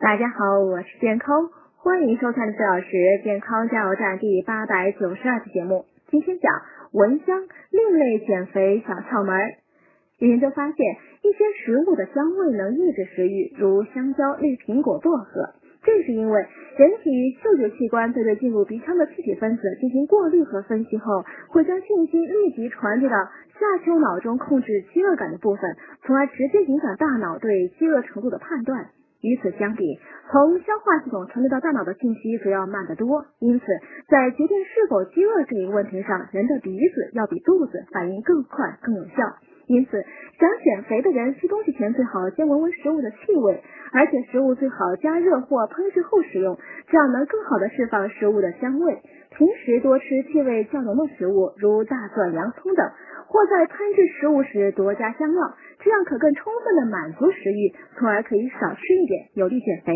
大家好，我是健康，欢迎收看四小时健康加油站第八百九十二期节目。今天讲蚊香另类减肥小窍门。研究发现，一些食物的香味能抑制食欲，如香蕉、绿苹果、薄荷。这是因为人体嗅觉器官在对进入鼻腔的气体分子进行过滤和分析后，会将信息立即传递到下丘脑中控制饥饿感的部分，从而直接影响大脑对饥饿程度的判断。与此相比，从消化系统传递到大脑的信息则要慢得多，因此在决定是否饥饿这一问题上，人的鼻子要比肚子反应更快、更有效。因此，想减肥的人吃东西前最好先闻闻食物的气味，而且食物最好加热或烹制后食用，这样能更好的释放食物的香味。平时多吃气味较浓的食物，如大蒜、洋葱等，或在烹制食物时多加香料，这样可更充分的满足食欲，从而可以少吃一点，有利减肥。